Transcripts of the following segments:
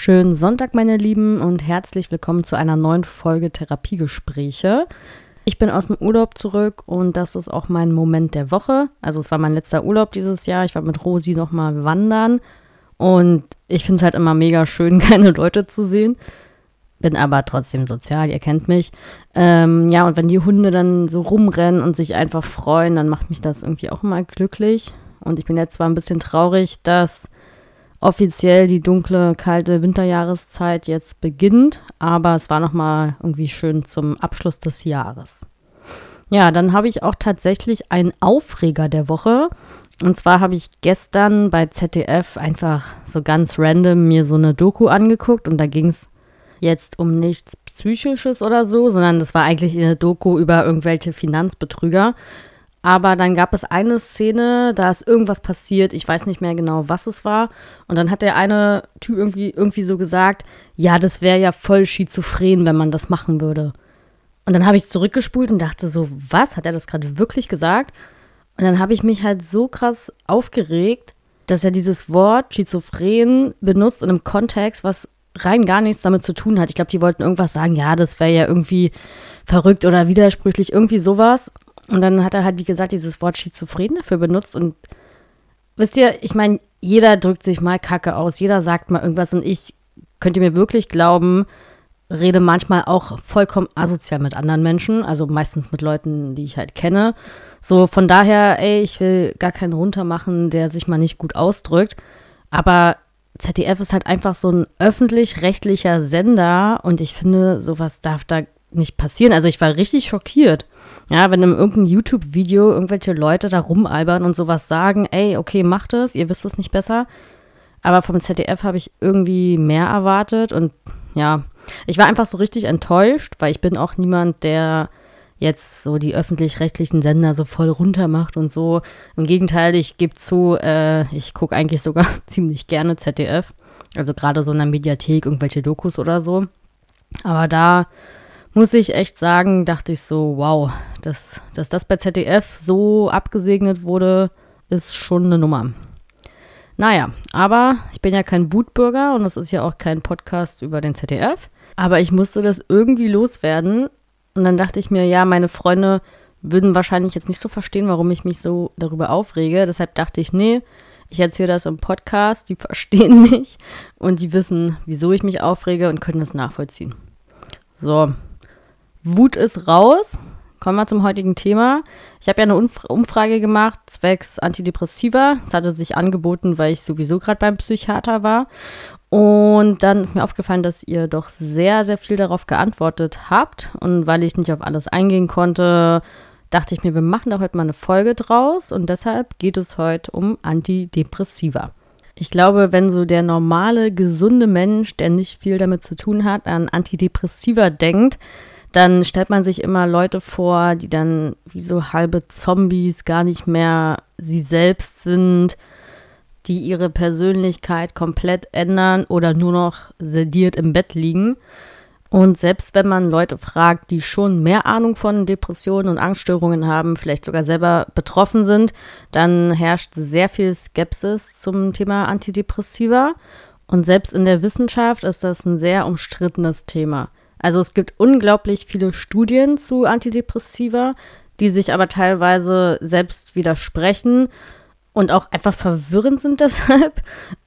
Schönen Sonntag, meine Lieben, und herzlich willkommen zu einer neuen Folge Therapiegespräche. Ich bin aus dem Urlaub zurück und das ist auch mein Moment der Woche. Also es war mein letzter Urlaub dieses Jahr. Ich war mit Rosi nochmal wandern und ich finde es halt immer mega schön, keine Leute zu sehen. Bin aber trotzdem sozial, ihr kennt mich. Ähm, ja, und wenn die Hunde dann so rumrennen und sich einfach freuen, dann macht mich das irgendwie auch immer glücklich. Und ich bin jetzt zwar ein bisschen traurig, dass offiziell die dunkle, kalte Winterjahreszeit jetzt beginnt, aber es war nochmal irgendwie schön zum Abschluss des Jahres. Ja, dann habe ich auch tatsächlich einen Aufreger der Woche. Und zwar habe ich gestern bei ZDF einfach so ganz random mir so eine Doku angeguckt und da ging es jetzt um nichts Psychisches oder so, sondern das war eigentlich eine Doku über irgendwelche Finanzbetrüger. Aber dann gab es eine Szene, da ist irgendwas passiert, ich weiß nicht mehr genau, was es war. Und dann hat der eine Typ irgendwie, irgendwie so gesagt, ja, das wäre ja voll schizophren, wenn man das machen würde. Und dann habe ich zurückgespult und dachte so, was? Hat er das gerade wirklich gesagt? Und dann habe ich mich halt so krass aufgeregt, dass er dieses Wort schizophren benutzt in einem Kontext, was rein gar nichts damit zu tun hat. Ich glaube, die wollten irgendwas sagen, ja, das wäre ja irgendwie verrückt oder widersprüchlich, irgendwie sowas. Und dann hat er halt, wie gesagt, dieses Wort schizophren dafür benutzt. Und wisst ihr, ich meine, jeder drückt sich mal Kacke aus, jeder sagt mal irgendwas. Und ich, könnt ihr mir wirklich glauben, rede manchmal auch vollkommen asozial mit anderen Menschen, also meistens mit Leuten, die ich halt kenne. So, von daher, ey, ich will gar keinen runtermachen, der sich mal nicht gut ausdrückt. Aber ZDF ist halt einfach so ein öffentlich-rechtlicher Sender und ich finde, sowas darf da nicht passieren. Also ich war richtig schockiert. Ja, wenn in irgendeinem YouTube-Video irgendwelche Leute da rumalbern und sowas sagen, ey, okay, macht es, ihr wisst es nicht besser. Aber vom ZDF habe ich irgendwie mehr erwartet und ja, ich war einfach so richtig enttäuscht, weil ich bin auch niemand, der jetzt so die öffentlich-rechtlichen Sender so voll runter macht und so. Im Gegenteil, ich gebe zu, äh, ich gucke eigentlich sogar ziemlich gerne ZDF. Also gerade so in der Mediathek, irgendwelche Dokus oder so. Aber da muss ich echt sagen, dachte ich so, wow, dass, dass das bei ZDF so abgesegnet wurde, ist schon eine Nummer. Naja, aber ich bin ja kein Wutbürger und es ist ja auch kein Podcast über den ZDF. Aber ich musste das irgendwie loswerden. Und dann dachte ich mir, ja, meine Freunde würden wahrscheinlich jetzt nicht so verstehen, warum ich mich so darüber aufrege. Deshalb dachte ich, nee, ich erzähle das im Podcast, die verstehen mich und die wissen, wieso ich mich aufrege und können es nachvollziehen. So, Wut ist raus. Kommen wir zum heutigen Thema. Ich habe ja eine Umfrage gemacht, zwecks Antidepressiva. Es hatte sich angeboten, weil ich sowieso gerade beim Psychiater war. Und dann ist mir aufgefallen, dass ihr doch sehr, sehr viel darauf geantwortet habt. Und weil ich nicht auf alles eingehen konnte, dachte ich mir, wir machen da heute mal eine Folge draus. Und deshalb geht es heute um Antidepressiva. Ich glaube, wenn so der normale, gesunde Mensch, der nicht viel damit zu tun hat, an Antidepressiva denkt, dann stellt man sich immer Leute vor, die dann wie so halbe Zombies gar nicht mehr sie selbst sind, die ihre Persönlichkeit komplett ändern oder nur noch sediert im Bett liegen. Und selbst wenn man Leute fragt, die schon mehr Ahnung von Depressionen und Angststörungen haben, vielleicht sogar selber betroffen sind, dann herrscht sehr viel Skepsis zum Thema Antidepressiva. Und selbst in der Wissenschaft ist das ein sehr umstrittenes Thema. Also es gibt unglaublich viele Studien zu Antidepressiva, die sich aber teilweise selbst widersprechen und auch einfach verwirrend sind deshalb.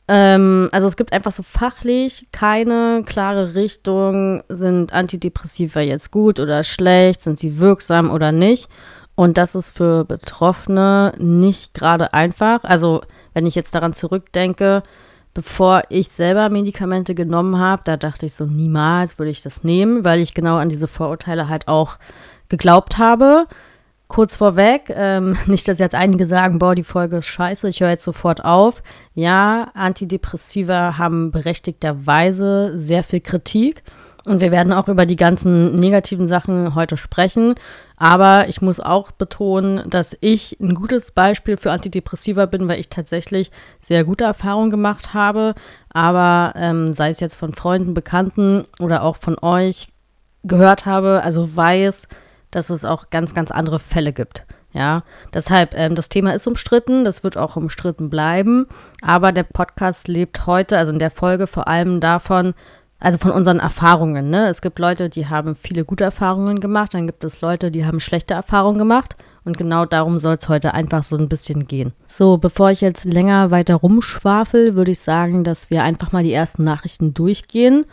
Ähm, also es gibt einfach so fachlich keine klare Richtung, sind Antidepressiva jetzt gut oder schlecht, sind sie wirksam oder nicht. Und das ist für Betroffene nicht gerade einfach. Also wenn ich jetzt daran zurückdenke, bevor ich selber Medikamente genommen habe, da dachte ich so, niemals würde ich das nehmen, weil ich genau an diese Vorurteile halt auch geglaubt habe. Kurz vorweg, ähm, nicht, dass jetzt einige sagen, boah, die Folge ist scheiße, ich höre jetzt sofort auf. Ja, Antidepressiva haben berechtigterweise sehr viel Kritik. Und wir werden auch über die ganzen negativen Sachen heute sprechen. Aber ich muss auch betonen, dass ich ein gutes Beispiel für Antidepressiva bin, weil ich tatsächlich sehr gute Erfahrungen gemacht habe. Aber ähm, sei es jetzt von Freunden, Bekannten oder auch von euch gehört habe, also weiß, dass es auch ganz, ganz andere Fälle gibt. Ja, deshalb, ähm, das Thema ist umstritten, das wird auch umstritten bleiben, aber der Podcast lebt heute, also in der Folge vor allem davon, also von unseren Erfahrungen. Ne? Es gibt Leute, die haben viele gute Erfahrungen gemacht, dann gibt es Leute, die haben schlechte Erfahrungen gemacht und genau darum soll es heute einfach so ein bisschen gehen. So, bevor ich jetzt länger weiter rumschwafel, würde ich sagen, dass wir einfach mal die ersten Nachrichten durchgehen.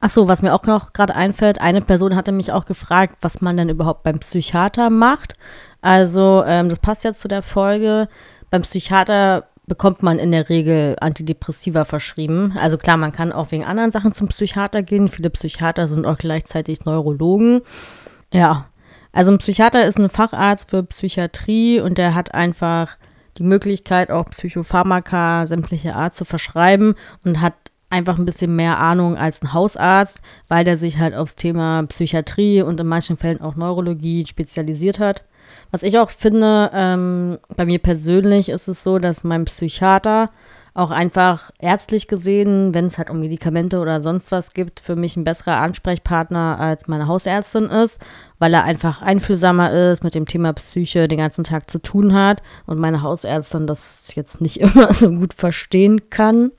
Ach so, was mir auch noch gerade einfällt, eine Person hatte mich auch gefragt, was man denn überhaupt beim Psychiater macht. Also, ähm, das passt jetzt zu der Folge. Beim Psychiater bekommt man in der Regel Antidepressiva verschrieben. Also klar, man kann auch wegen anderen Sachen zum Psychiater gehen. Viele Psychiater sind auch gleichzeitig Neurologen. Ja, also ein Psychiater ist ein Facharzt für Psychiatrie und der hat einfach die Möglichkeit, auch Psychopharmaka sämtliche Art zu verschreiben und hat einfach ein bisschen mehr Ahnung als ein Hausarzt, weil der sich halt aufs Thema Psychiatrie und in manchen Fällen auch Neurologie spezialisiert hat. Was ich auch finde, ähm, bei mir persönlich ist es so, dass mein Psychiater auch einfach ärztlich gesehen, wenn es halt um Medikamente oder sonst was gibt, für mich ein besserer Ansprechpartner als meine Hausärztin ist, weil er einfach einfühlsamer ist, mit dem Thema Psyche den ganzen Tag zu tun hat und meine Hausärztin das jetzt nicht immer so gut verstehen kann.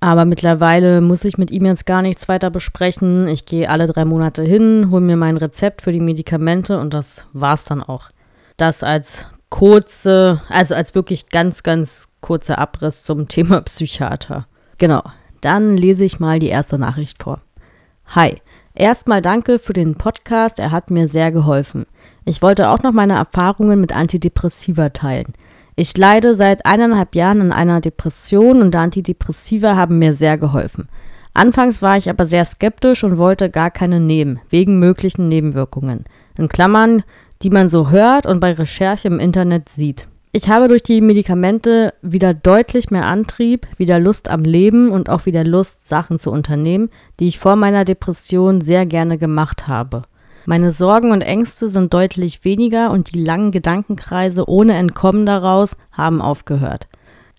Aber mittlerweile muss ich mit ihm jetzt gar nichts weiter besprechen. Ich gehe alle drei Monate hin, hole mir mein Rezept für die Medikamente und das war's dann auch das als kurze, also als wirklich ganz, ganz kurzer Abriss zum Thema Psychiater. Genau, dann lese ich mal die erste Nachricht vor. Hi, erstmal danke für den Podcast, er hat mir sehr geholfen. Ich wollte auch noch meine Erfahrungen mit Antidepressiva teilen. Ich leide seit eineinhalb Jahren an einer Depression und Antidepressiva haben mir sehr geholfen. Anfangs war ich aber sehr skeptisch und wollte gar keine nehmen, wegen möglichen Nebenwirkungen. In Klammern die man so hört und bei Recherche im Internet sieht. Ich habe durch die Medikamente wieder deutlich mehr Antrieb, wieder Lust am Leben und auch wieder Lust, Sachen zu unternehmen, die ich vor meiner Depression sehr gerne gemacht habe. Meine Sorgen und Ängste sind deutlich weniger und die langen Gedankenkreise ohne Entkommen daraus haben aufgehört.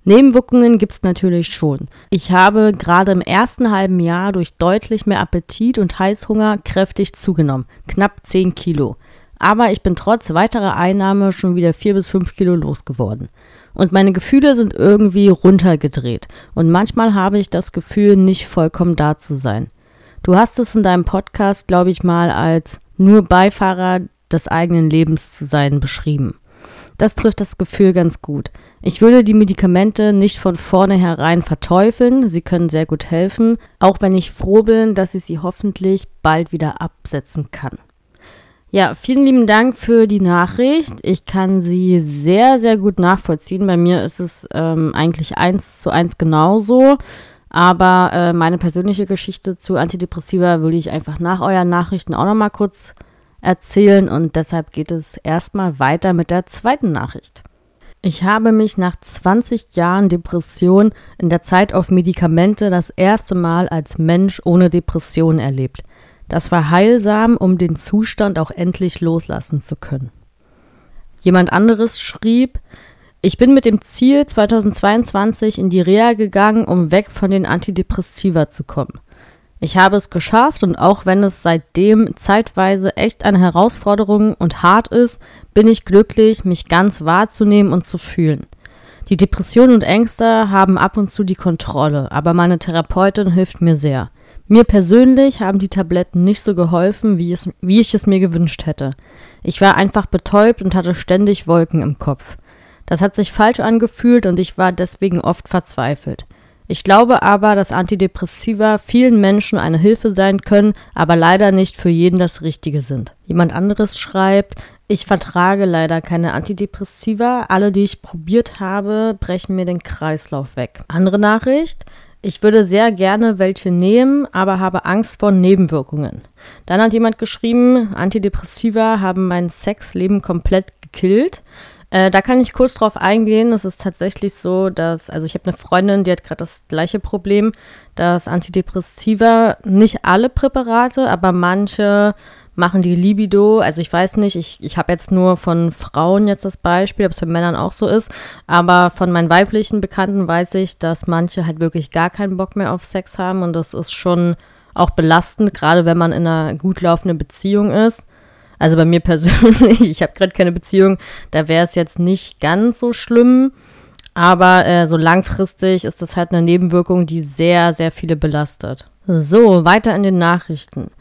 Nebenwirkungen gibt es natürlich schon. Ich habe gerade im ersten halben Jahr durch deutlich mehr Appetit und Heißhunger kräftig zugenommen, knapp 10 Kilo. Aber ich bin trotz weiterer Einnahme schon wieder vier bis fünf Kilo losgeworden. Und meine Gefühle sind irgendwie runtergedreht. Und manchmal habe ich das Gefühl, nicht vollkommen da zu sein. Du hast es in deinem Podcast, glaube ich mal, als nur Beifahrer des eigenen Lebens zu sein beschrieben. Das trifft das Gefühl ganz gut. Ich würde die Medikamente nicht von vornherein verteufeln, sie können sehr gut helfen, auch wenn ich froh bin, dass ich sie hoffentlich bald wieder absetzen kann. Ja, vielen lieben Dank für die Nachricht. Ich kann sie sehr, sehr gut nachvollziehen. Bei mir ist es ähm, eigentlich eins zu eins genauso. Aber äh, meine persönliche Geschichte zu Antidepressiva würde ich einfach nach euren Nachrichten auch nochmal kurz erzählen. Und deshalb geht es erstmal weiter mit der zweiten Nachricht. Ich habe mich nach 20 Jahren Depression in der Zeit auf Medikamente das erste Mal als Mensch ohne Depression erlebt. Das war heilsam, um den Zustand auch endlich loslassen zu können. Jemand anderes schrieb, ich bin mit dem Ziel 2022 in die Reha gegangen, um weg von den Antidepressiva zu kommen. Ich habe es geschafft und auch wenn es seitdem zeitweise echt eine Herausforderung und hart ist, bin ich glücklich, mich ganz wahrzunehmen und zu fühlen. Die Depressionen und Ängste haben ab und zu die Kontrolle, aber meine Therapeutin hilft mir sehr. Mir persönlich haben die Tabletten nicht so geholfen, wie, es, wie ich es mir gewünscht hätte. Ich war einfach betäubt und hatte ständig Wolken im Kopf. Das hat sich falsch angefühlt und ich war deswegen oft verzweifelt. Ich glaube aber, dass Antidepressiva vielen Menschen eine Hilfe sein können, aber leider nicht für jeden das Richtige sind. Jemand anderes schreibt, ich vertrage leider keine Antidepressiva. Alle, die ich probiert habe, brechen mir den Kreislauf weg. Andere Nachricht. Ich würde sehr gerne welche nehmen, aber habe Angst vor Nebenwirkungen. Dann hat jemand geschrieben, Antidepressiva haben mein Sexleben komplett gekillt. Äh, da kann ich kurz drauf eingehen. Es ist tatsächlich so, dass, also ich habe eine Freundin, die hat gerade das gleiche Problem, dass Antidepressiva, nicht alle Präparate, aber manche machen die Libido. Also ich weiß nicht, ich, ich habe jetzt nur von Frauen jetzt das Beispiel, ob es bei Männern auch so ist, aber von meinen weiblichen Bekannten weiß ich, dass manche halt wirklich gar keinen Bock mehr auf Sex haben und das ist schon auch belastend, gerade wenn man in einer gut laufenden Beziehung ist. Also bei mir persönlich, ich habe gerade keine Beziehung, da wäre es jetzt nicht ganz so schlimm. Aber äh, so langfristig ist das halt eine Nebenwirkung, die sehr, sehr viele belastet. So, weiter in den Nachrichten.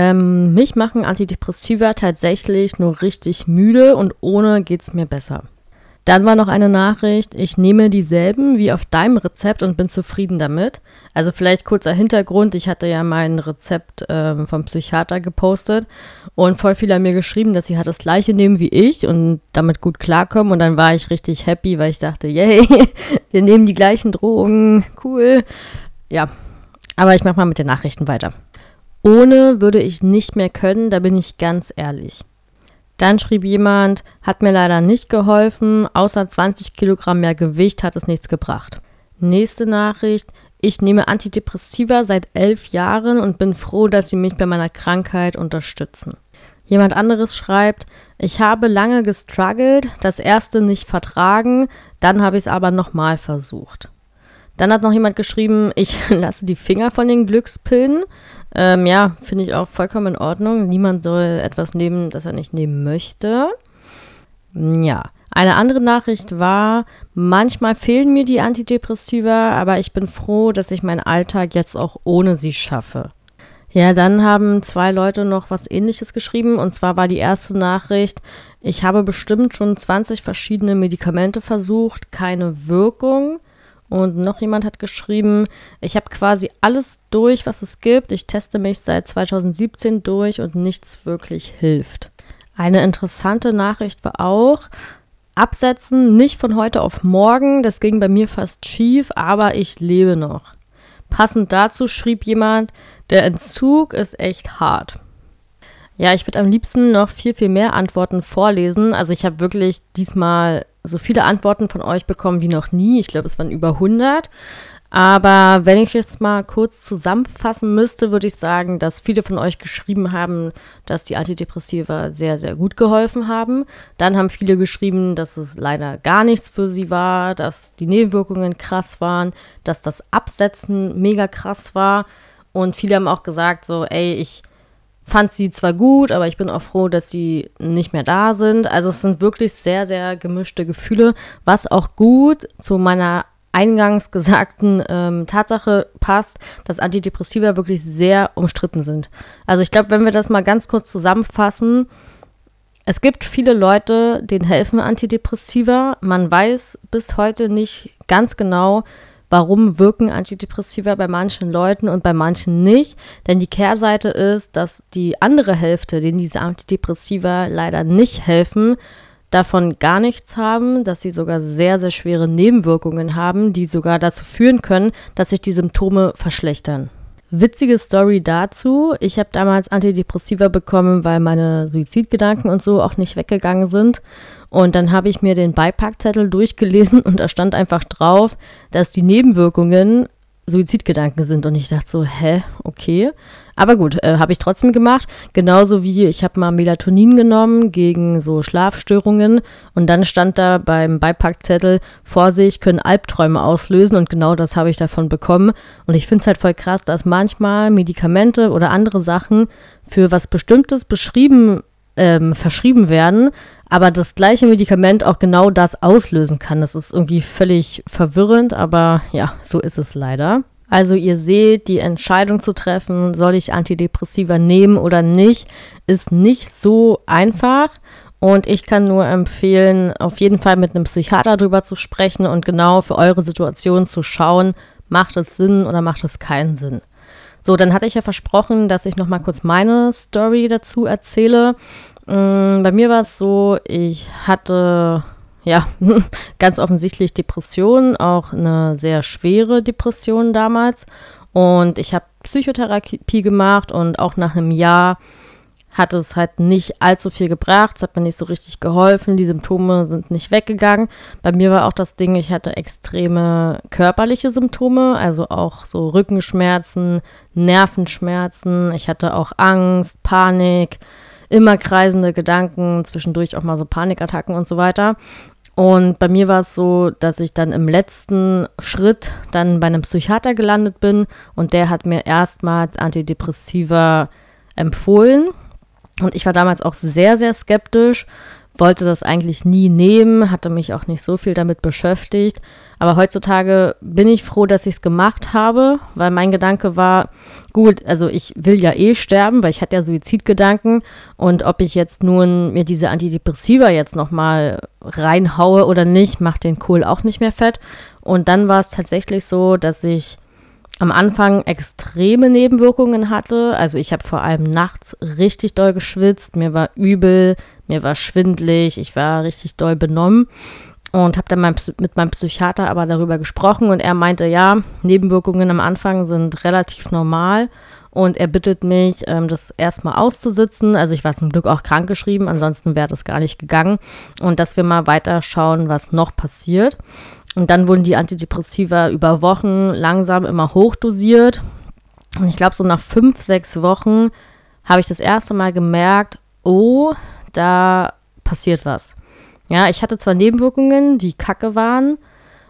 Ähm, mich machen Antidepressiva tatsächlich nur richtig müde und ohne geht es mir besser. Dann war noch eine Nachricht, ich nehme dieselben wie auf deinem Rezept und bin zufrieden damit. Also vielleicht kurzer Hintergrund, ich hatte ja mein Rezept ähm, vom Psychiater gepostet und voll viele haben mir geschrieben, dass sie halt das gleiche nehmen wie ich und damit gut klarkommen und dann war ich richtig happy, weil ich dachte, yay, wir nehmen die gleichen Drogen, cool. Ja, aber ich mache mal mit den Nachrichten weiter. Ohne würde ich nicht mehr können, da bin ich ganz ehrlich. Dann schrieb jemand, hat mir leider nicht geholfen, außer 20 Kilogramm mehr Gewicht hat es nichts gebracht. Nächste Nachricht, ich nehme Antidepressiva seit elf Jahren und bin froh, dass sie mich bei meiner Krankheit unterstützen. Jemand anderes schreibt, ich habe lange gestruggelt, das erste nicht vertragen, dann habe ich es aber nochmal versucht. Dann hat noch jemand geschrieben, ich lasse die Finger von den Glückspillen. Ähm, ja, finde ich auch vollkommen in Ordnung. Niemand soll etwas nehmen, das er nicht nehmen möchte. Ja, eine andere Nachricht war, manchmal fehlen mir die Antidepressiva, aber ich bin froh, dass ich meinen Alltag jetzt auch ohne sie schaffe. Ja, dann haben zwei Leute noch was ähnliches geschrieben und zwar war die erste Nachricht, ich habe bestimmt schon 20 verschiedene Medikamente versucht, keine Wirkung. Und noch jemand hat geschrieben, ich habe quasi alles durch, was es gibt. Ich teste mich seit 2017 durch und nichts wirklich hilft. Eine interessante Nachricht war auch, absetzen nicht von heute auf morgen. Das ging bei mir fast schief, aber ich lebe noch. Passend dazu schrieb jemand, der Entzug ist echt hart. Ja, ich würde am liebsten noch viel, viel mehr Antworten vorlesen. Also ich habe wirklich diesmal so viele Antworten von euch bekommen wie noch nie. Ich glaube, es waren über 100. Aber wenn ich jetzt mal kurz zusammenfassen müsste, würde ich sagen, dass viele von euch geschrieben haben, dass die Antidepressiva sehr, sehr gut geholfen haben. Dann haben viele geschrieben, dass es leider gar nichts für sie war, dass die Nebenwirkungen krass waren, dass das Absetzen mega krass war. Und viele haben auch gesagt, so, ey, ich fand sie zwar gut, aber ich bin auch froh, dass sie nicht mehr da sind. Also es sind wirklich sehr, sehr gemischte Gefühle, was auch gut zu meiner eingangs gesagten ähm, Tatsache passt, dass Antidepressiva wirklich sehr umstritten sind. Also ich glaube, wenn wir das mal ganz kurz zusammenfassen, es gibt viele Leute, denen helfen Antidepressiva. Man weiß bis heute nicht ganz genau, warum wirken Antidepressiva bei manchen Leuten und bei manchen nicht. Denn die Kehrseite ist, dass die andere Hälfte, denen diese Antidepressiva leider nicht helfen, davon gar nichts haben, dass sie sogar sehr, sehr schwere Nebenwirkungen haben, die sogar dazu führen können, dass sich die Symptome verschlechtern. Witzige Story dazu. Ich habe damals Antidepressiva bekommen, weil meine Suizidgedanken und so auch nicht weggegangen sind. Und dann habe ich mir den Beipackzettel durchgelesen und da stand einfach drauf, dass die Nebenwirkungen Suizidgedanken sind. Und ich dachte so, hä, okay. Aber gut, äh, habe ich trotzdem gemacht. Genauso wie ich habe mal Melatonin genommen gegen so Schlafstörungen. Und dann stand da beim Beipackzettel, Vorsicht, können Albträume auslösen. Und genau das habe ich davon bekommen. Und ich finde es halt voll krass, dass manchmal Medikamente oder andere Sachen für was Bestimmtes beschrieben, ähm, verschrieben werden aber das gleiche Medikament auch genau das auslösen kann. Das ist irgendwie völlig verwirrend, aber ja, so ist es leider. Also ihr seht, die Entscheidung zu treffen, soll ich Antidepressiva nehmen oder nicht, ist nicht so einfach. Und ich kann nur empfehlen, auf jeden Fall mit einem Psychiater drüber zu sprechen und genau für eure Situation zu schauen, macht es Sinn oder macht es keinen Sinn. So, dann hatte ich ja versprochen, dass ich noch mal kurz meine Story dazu erzähle. Mm, bei mir war es so, ich hatte ja ganz offensichtlich Depressionen, auch eine sehr schwere Depression damals. Und ich habe Psychotherapie gemacht und auch nach einem Jahr hat es halt nicht allzu viel gebracht. Es hat mir nicht so richtig geholfen. Die Symptome sind nicht weggegangen. Bei mir war auch das Ding, ich hatte extreme körperliche Symptome, also auch so Rückenschmerzen, Nervenschmerzen. Ich hatte auch Angst, Panik immer kreisende Gedanken, zwischendurch auch mal so Panikattacken und so weiter. Und bei mir war es so, dass ich dann im letzten Schritt dann bei einem Psychiater gelandet bin und der hat mir erstmals Antidepressiva empfohlen. Und ich war damals auch sehr, sehr skeptisch, wollte das eigentlich nie nehmen, hatte mich auch nicht so viel damit beschäftigt. Aber heutzutage bin ich froh, dass ich es gemacht habe, weil mein Gedanke war, gut, also ich will ja eh sterben, weil ich hatte ja Suizidgedanken und ob ich jetzt nun mir diese Antidepressiva jetzt nochmal reinhaue oder nicht, macht den Kohl auch nicht mehr fett. Und dann war es tatsächlich so, dass ich am Anfang extreme Nebenwirkungen hatte. Also ich habe vor allem nachts richtig doll geschwitzt, mir war übel, mir war schwindlig, ich war richtig doll benommen und habe dann mit meinem Psychiater aber darüber gesprochen und er meinte, ja, Nebenwirkungen am Anfang sind relativ normal und er bittet mich, ähm, das erstmal auszusitzen. Also ich war zum Glück auch krankgeschrieben, ansonsten wäre das gar nicht gegangen und dass wir mal weiter schauen, was noch passiert. Und dann wurden die Antidepressiva über Wochen langsam immer hochdosiert. Und ich glaube, so nach fünf, sechs Wochen habe ich das erste Mal gemerkt, oh, da passiert was. Ja, ich hatte zwar Nebenwirkungen, die kacke waren,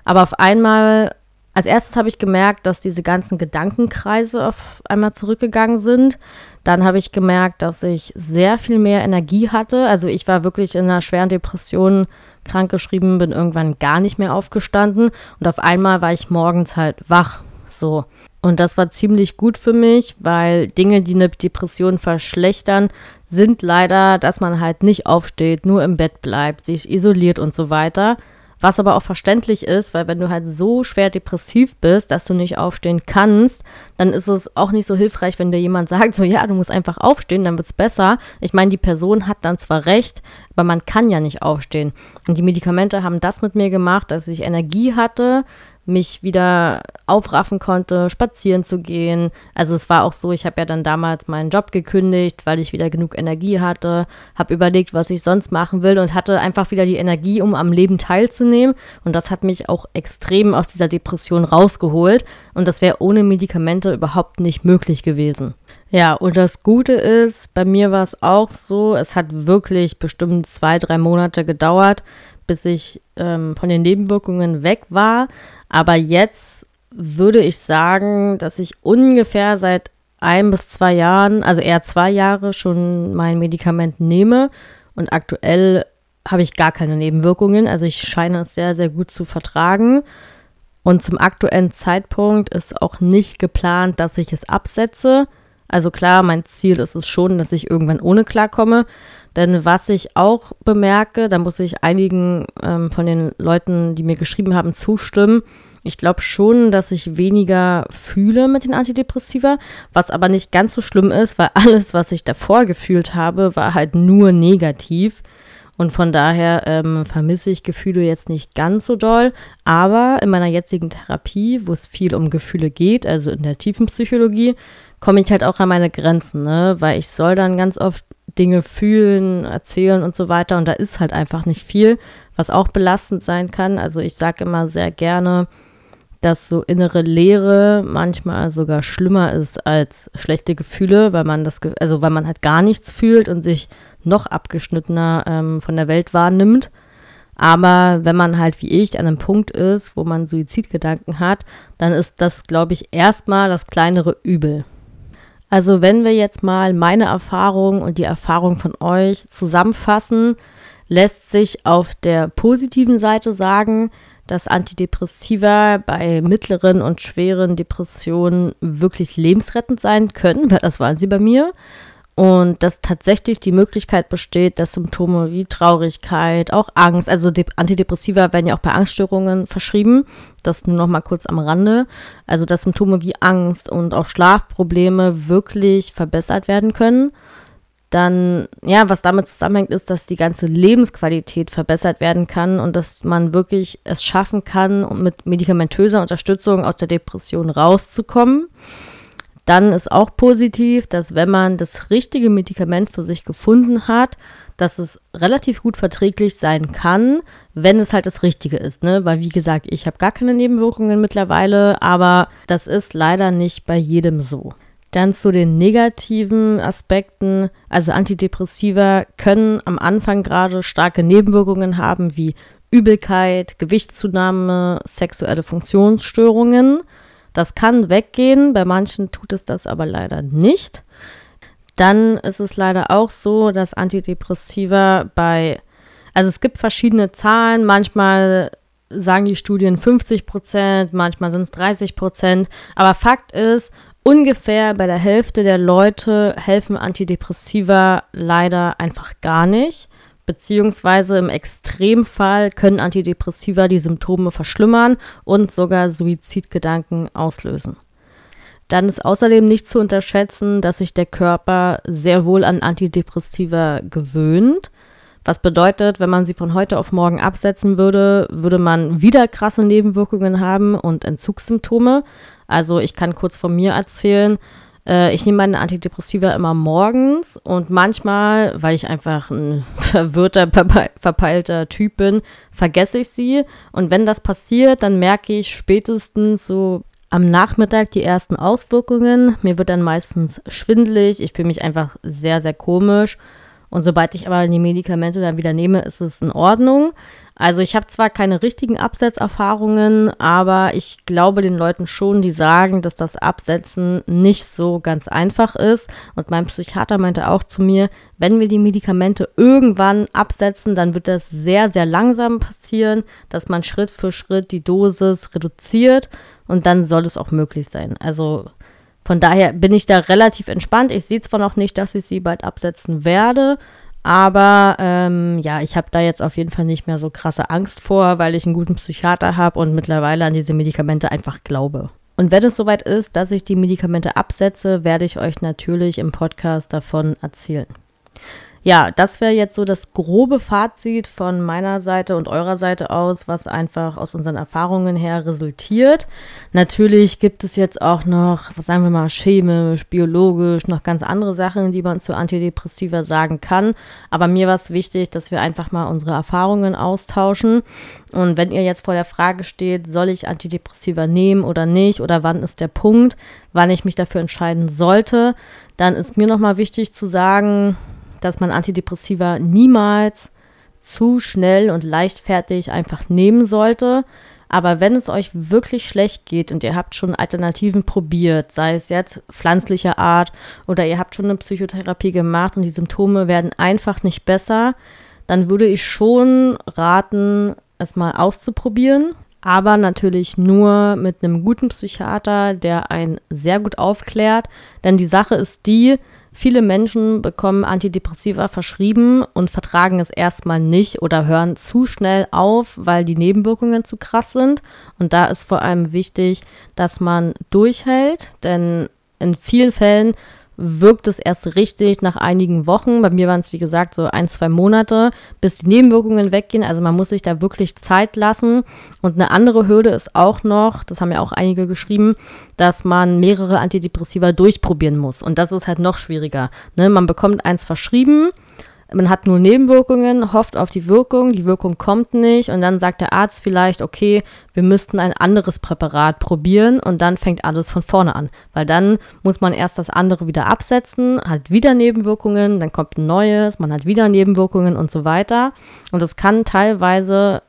aber auf einmal, als erstes habe ich gemerkt, dass diese ganzen Gedankenkreise auf einmal zurückgegangen sind. Dann habe ich gemerkt, dass ich sehr viel mehr Energie hatte. Also ich war wirklich in einer schweren Depression krankgeschrieben, bin irgendwann gar nicht mehr aufgestanden und auf einmal war ich morgens halt wach. So. Und das war ziemlich gut für mich, weil Dinge, die eine Depression verschlechtern, sind leider, dass man halt nicht aufsteht, nur im Bett bleibt, sich isoliert und so weiter. Was aber auch verständlich ist, weil wenn du halt so schwer depressiv bist, dass du nicht aufstehen kannst, dann ist es auch nicht so hilfreich, wenn dir jemand sagt, so ja, du musst einfach aufstehen, dann wird es besser. Ich meine, die Person hat dann zwar recht, aber man kann ja nicht aufstehen. Und die Medikamente haben das mit mir gemacht, dass ich Energie hatte, mich wieder aufraffen konnte, spazieren zu gehen. Also es war auch so, ich habe ja dann damals meinen Job gekündigt, weil ich wieder genug Energie hatte, habe überlegt, was ich sonst machen will und hatte einfach wieder die Energie, um am Leben teilzunehmen. Und das hat mich auch extrem aus dieser Depression rausgeholt. Und das wäre ohne Medikamente überhaupt nicht möglich gewesen. Ja, und das Gute ist, bei mir war es auch so, es hat wirklich bestimmt zwei, drei Monate gedauert, bis ich ähm, von den Nebenwirkungen weg war. Aber jetzt würde ich sagen, dass ich ungefähr seit ein bis zwei Jahren, also eher zwei Jahre schon mein Medikament nehme und aktuell habe ich gar keine Nebenwirkungen. Also ich scheine es sehr, sehr gut zu vertragen. Und zum aktuellen Zeitpunkt ist auch nicht geplant, dass ich es absetze. Also klar, mein Ziel ist es schon, dass ich irgendwann ohne klarkomme. Denn was ich auch bemerke, da muss ich einigen ähm, von den Leuten, die mir geschrieben haben, zustimmen. Ich glaube schon, dass ich weniger fühle mit den Antidepressiva, was aber nicht ganz so schlimm ist, weil alles, was ich davor gefühlt habe, war halt nur negativ. Und von daher ähm, vermisse ich Gefühle jetzt nicht ganz so doll. Aber in meiner jetzigen Therapie, wo es viel um Gefühle geht, also in der tiefen Psychologie, komme ich halt auch an meine Grenzen, ne? Weil ich soll dann ganz oft Dinge fühlen, erzählen und so weiter. Und da ist halt einfach nicht viel, was auch belastend sein kann. Also ich sage immer sehr gerne, dass so innere Leere manchmal sogar schlimmer ist als schlechte Gefühle, weil man das, also weil man halt gar nichts fühlt und sich noch abgeschnittener ähm, von der Welt wahrnimmt. Aber wenn man halt wie ich an einem Punkt ist, wo man Suizidgedanken hat, dann ist das, glaube ich, erstmal das kleinere Übel. Also wenn wir jetzt mal meine Erfahrung und die Erfahrung von euch zusammenfassen, lässt sich auf der positiven Seite sagen, dass Antidepressiva bei mittleren und schweren Depressionen wirklich lebensrettend sein können, weil das waren sie bei mir und dass tatsächlich die Möglichkeit besteht, dass Symptome wie Traurigkeit, auch Angst, also Antidepressiva werden ja auch bei Angststörungen verschrieben, das nur noch mal kurz am Rande, also dass Symptome wie Angst und auch Schlafprobleme wirklich verbessert werden können. Dann, ja, was damit zusammenhängt, ist, dass die ganze Lebensqualität verbessert werden kann und dass man wirklich es schaffen kann, mit medikamentöser Unterstützung aus der Depression rauszukommen. Dann ist auch positiv, dass wenn man das richtige Medikament für sich gefunden hat, dass es relativ gut verträglich sein kann, wenn es halt das Richtige ist. Ne? Weil, wie gesagt, ich habe gar keine Nebenwirkungen mittlerweile, aber das ist leider nicht bei jedem so. Dann zu den negativen Aspekten. Also Antidepressiva können am Anfang gerade starke Nebenwirkungen haben, wie Übelkeit, Gewichtszunahme, sexuelle Funktionsstörungen. Das kann weggehen, bei manchen tut es das aber leider nicht. Dann ist es leider auch so, dass Antidepressiva bei, also es gibt verschiedene Zahlen, manchmal sagen die Studien 50 Prozent, manchmal sind es 30 Prozent, aber Fakt ist, ungefähr bei der Hälfte der Leute helfen Antidepressiva leider einfach gar nicht. Beziehungsweise im Extremfall können Antidepressiva die Symptome verschlimmern und sogar Suizidgedanken auslösen. Dann ist außerdem nicht zu unterschätzen, dass sich der Körper sehr wohl an Antidepressiva gewöhnt. Was bedeutet, wenn man sie von heute auf morgen absetzen würde, würde man wieder krasse Nebenwirkungen haben und Entzugssymptome. Also ich kann kurz von mir erzählen, äh, ich nehme meine Antidepressiva immer morgens und manchmal, weil ich einfach ein verwirrter, verpeilter Typ bin, vergesse ich sie. Und wenn das passiert, dann merke ich spätestens so am Nachmittag die ersten Auswirkungen. Mir wird dann meistens schwindelig. Ich fühle mich einfach sehr, sehr komisch. Und sobald ich aber die Medikamente dann wieder nehme, ist es in Ordnung. Also ich habe zwar keine richtigen Absetzerfahrungen, aber ich glaube den Leuten schon, die sagen, dass das Absetzen nicht so ganz einfach ist. Und mein Psychiater meinte auch zu mir, wenn wir die Medikamente irgendwann absetzen, dann wird das sehr, sehr langsam passieren, dass man Schritt für Schritt die Dosis reduziert und dann soll es auch möglich sein. Also von daher bin ich da relativ entspannt. Ich sehe zwar noch nicht, dass ich sie bald absetzen werde, aber ähm, ja, ich habe da jetzt auf jeden Fall nicht mehr so krasse Angst vor, weil ich einen guten Psychiater habe und mittlerweile an diese Medikamente einfach glaube. Und wenn es soweit ist, dass ich die Medikamente absetze, werde ich euch natürlich im Podcast davon erzählen. Ja, das wäre jetzt so das grobe Fazit von meiner Seite und eurer Seite aus, was einfach aus unseren Erfahrungen her resultiert. Natürlich gibt es jetzt auch noch, was sagen wir mal, chemisch, biologisch, noch ganz andere Sachen, die man zu Antidepressiva sagen kann. Aber mir war es wichtig, dass wir einfach mal unsere Erfahrungen austauschen. Und wenn ihr jetzt vor der Frage steht, soll ich Antidepressiva nehmen oder nicht, oder wann ist der Punkt, wann ich mich dafür entscheiden sollte, dann ist mir nochmal wichtig zu sagen, dass man Antidepressiva niemals zu schnell und leichtfertig einfach nehmen sollte. Aber wenn es euch wirklich schlecht geht und ihr habt schon Alternativen probiert, sei es jetzt pflanzlicher Art oder ihr habt schon eine Psychotherapie gemacht und die Symptome werden einfach nicht besser, dann würde ich schon raten, es mal auszuprobieren. Aber natürlich nur mit einem guten Psychiater, der einen sehr gut aufklärt. Denn die Sache ist die, Viele Menschen bekommen Antidepressiva verschrieben und vertragen es erstmal nicht oder hören zu schnell auf, weil die Nebenwirkungen zu krass sind. Und da ist vor allem wichtig, dass man durchhält, denn in vielen Fällen wirkt es erst richtig nach einigen Wochen. Bei mir waren es, wie gesagt, so ein, zwei Monate, bis die Nebenwirkungen weggehen. Also man muss sich da wirklich Zeit lassen. Und eine andere Hürde ist auch noch, das haben ja auch einige geschrieben, dass man mehrere Antidepressiva durchprobieren muss. Und das ist halt noch schwieriger. Ne? Man bekommt eins verschrieben man hat nur Nebenwirkungen, hofft auf die Wirkung, die Wirkung kommt nicht und dann sagt der Arzt vielleicht, okay, wir müssten ein anderes Präparat probieren und dann fängt alles von vorne an, weil dann muss man erst das andere wieder absetzen, hat wieder Nebenwirkungen, dann kommt ein neues, man hat wieder Nebenwirkungen und so weiter. Und es kann teilweise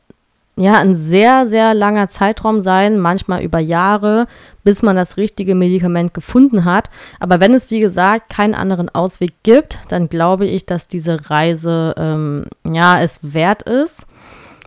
ja, ein sehr, sehr langer Zeitraum sein, manchmal über Jahre, bis man das richtige Medikament gefunden hat. Aber wenn es, wie gesagt, keinen anderen Ausweg gibt, dann glaube ich, dass diese Reise, ähm, ja, es wert ist.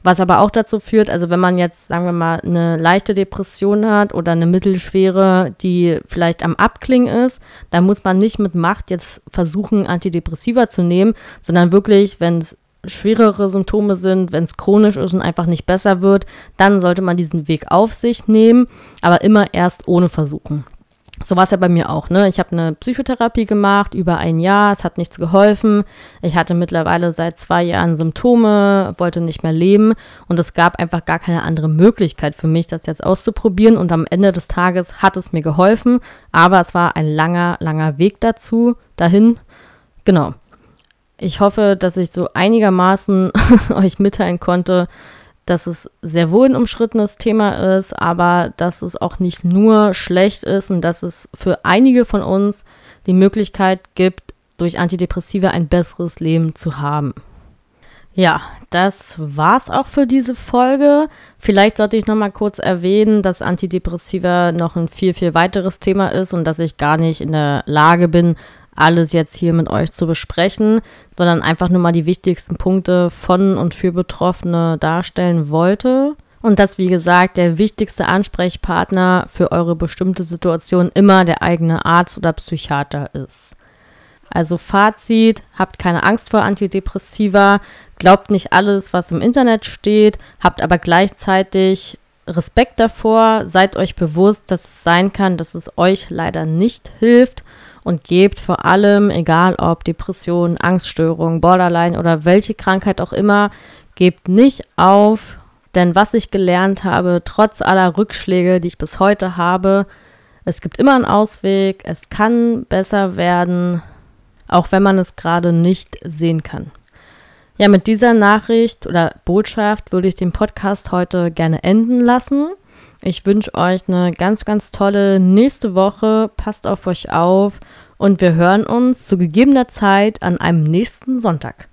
Was aber auch dazu führt, also wenn man jetzt, sagen wir mal, eine leichte Depression hat oder eine mittelschwere, die vielleicht am Abklingen ist, dann muss man nicht mit Macht jetzt versuchen, Antidepressiva zu nehmen, sondern wirklich, wenn es schwerere Symptome sind, wenn es chronisch ist und einfach nicht besser wird, dann sollte man diesen Weg auf sich nehmen, aber immer erst ohne versuchen. So war es ja bei mir auch. Ne? Ich habe eine Psychotherapie gemacht über ein Jahr, es hat nichts geholfen. Ich hatte mittlerweile seit zwei Jahren Symptome, wollte nicht mehr leben und es gab einfach gar keine andere Möglichkeit für mich, das jetzt auszuprobieren. Und am Ende des Tages hat es mir geholfen, aber es war ein langer, langer Weg dazu, dahin. Genau. Ich hoffe, dass ich so einigermaßen euch mitteilen konnte, dass es sehr wohl ein umschrittenes Thema ist, aber dass es auch nicht nur schlecht ist und dass es für einige von uns die Möglichkeit gibt, durch Antidepressiva ein besseres Leben zu haben. Ja, das war's auch für diese Folge. Vielleicht sollte ich noch mal kurz erwähnen, dass Antidepressiva noch ein viel, viel weiteres Thema ist und dass ich gar nicht in der Lage bin, alles jetzt hier mit euch zu besprechen, sondern einfach nur mal die wichtigsten Punkte von und für Betroffene darstellen wollte. Und dass, wie gesagt, der wichtigste Ansprechpartner für eure bestimmte Situation immer der eigene Arzt oder Psychiater ist. Also Fazit, habt keine Angst vor Antidepressiva, glaubt nicht alles, was im Internet steht, habt aber gleichzeitig Respekt davor, seid euch bewusst, dass es sein kann, dass es euch leider nicht hilft und gebt vor allem, egal ob Depression, Angststörung, Borderline oder welche Krankheit auch immer, gebt nicht auf, denn was ich gelernt habe, trotz aller Rückschläge, die ich bis heute habe, es gibt immer einen Ausweg, es kann besser werden, auch wenn man es gerade nicht sehen kann. Ja, mit dieser Nachricht oder Botschaft würde ich den Podcast heute gerne enden lassen. Ich wünsche euch eine ganz, ganz tolle nächste Woche. Passt auf euch auf und wir hören uns zu gegebener Zeit an einem nächsten Sonntag.